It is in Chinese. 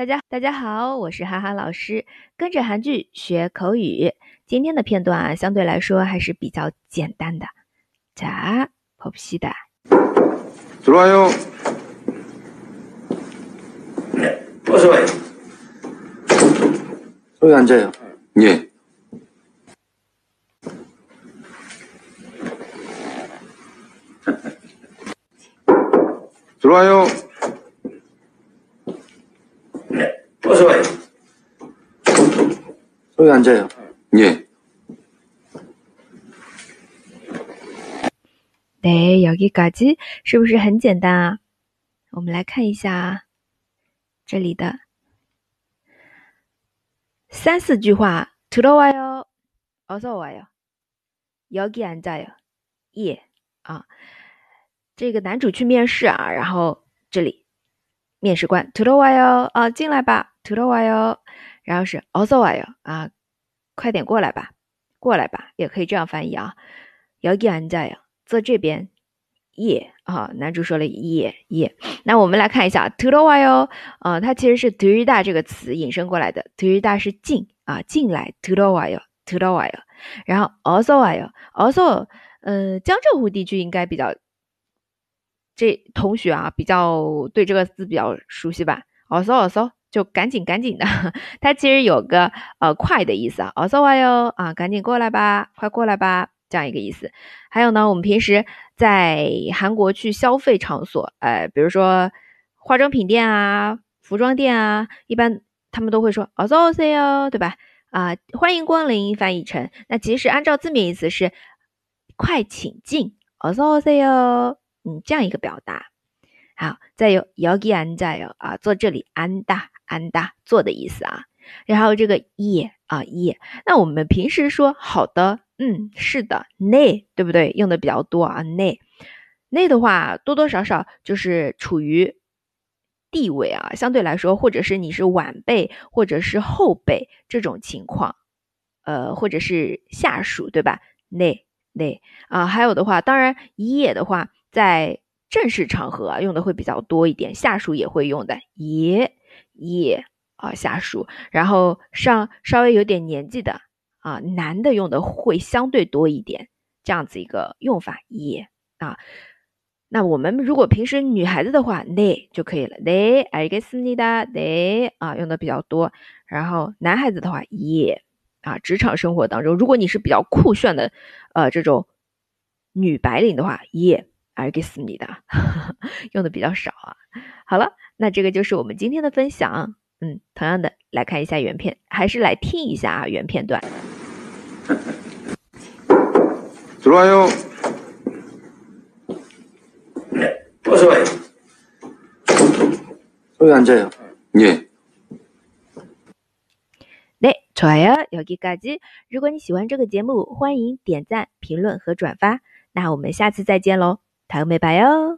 大家大家好，我是哈哈老师，跟着韩剧学口语。今天的片段啊，相对来说还是比较简单的。자 봅시 다。 들어와 요。 네, 어서 와요. 여기 앉아요. 예. 들어와요. 여기 앉아요. 예. 네 여기까지 是不是很简单啊？我们来看一下这里的三四句话。들어와 요， 어서와 요， 여기앉아 요， 예啊。这个男主去面试啊，然后这里面试官들어와 요， 啊进来吧，들어와 요。 然后是어서와 요， 啊快点过来吧，过来吧，也可以这样翻译啊。여기앉아 요， 坐这边。耶啊，男主说了耶耶。那我们来看一下들어와 요， 啊，它其实是들다这个词引申过来的，들다是进啊，进来들어와 요， 들어와 요。 然后어서와 요， 어서呃，江浙沪地区应该比较，这同学啊比较对这个字比较熟悉吧？어서어서 就赶紧赶紧的，它其实有个呃快的意思啊，어서와 요， 啊，赶紧过来吧，快过来吧。这样一个意思，还有呢，我们平时在韩国去消费场所，呃，比如说化妆品店啊、服装店啊，一般他们都会说어서오세 요， 对吧？啊，欢迎光临，翻译成那其实按照字面意思是快请进，어서오세 요， 嗯，这样一个表达。好，再有여기앉아 요， 啊，坐这里，앉다 安达做的意思啊。然后这个也啊也那我们平时说好的嗯是的内对不对？用的比较多啊内内的话多多少少就是处于地位啊相对来说或者是你是晚辈或者是后辈这种情况呃或者是下属对吧？内内。啊还有的话当然也的话在正式场合啊用的会比较多一点下属也会用的也예啊，下属，然后上稍微有点年纪的。啊，男的用的会相对多一点，这样子一个用法也啊。那我们如果平时女孩子的话，네就可以了，네 알겠습니 다， 네啊用的比较多。然后男孩子的话，也啊，职场生活当中，如果你是比较酷炫的，呃，这种女白领的话，也 알겠습니 다， 用的比较少啊。好了，那这个就是我们今天的分享。嗯，同样的来看一下原片，还是来听一下啊原片段。 들어와요. 네, 어서 와요. 여기 앉아요. 예. 네, 좋아요. 여기까지. 如果你喜欢这个节目，欢迎点赞、评论和转发。那我们下次再见喽， 다음에 봐요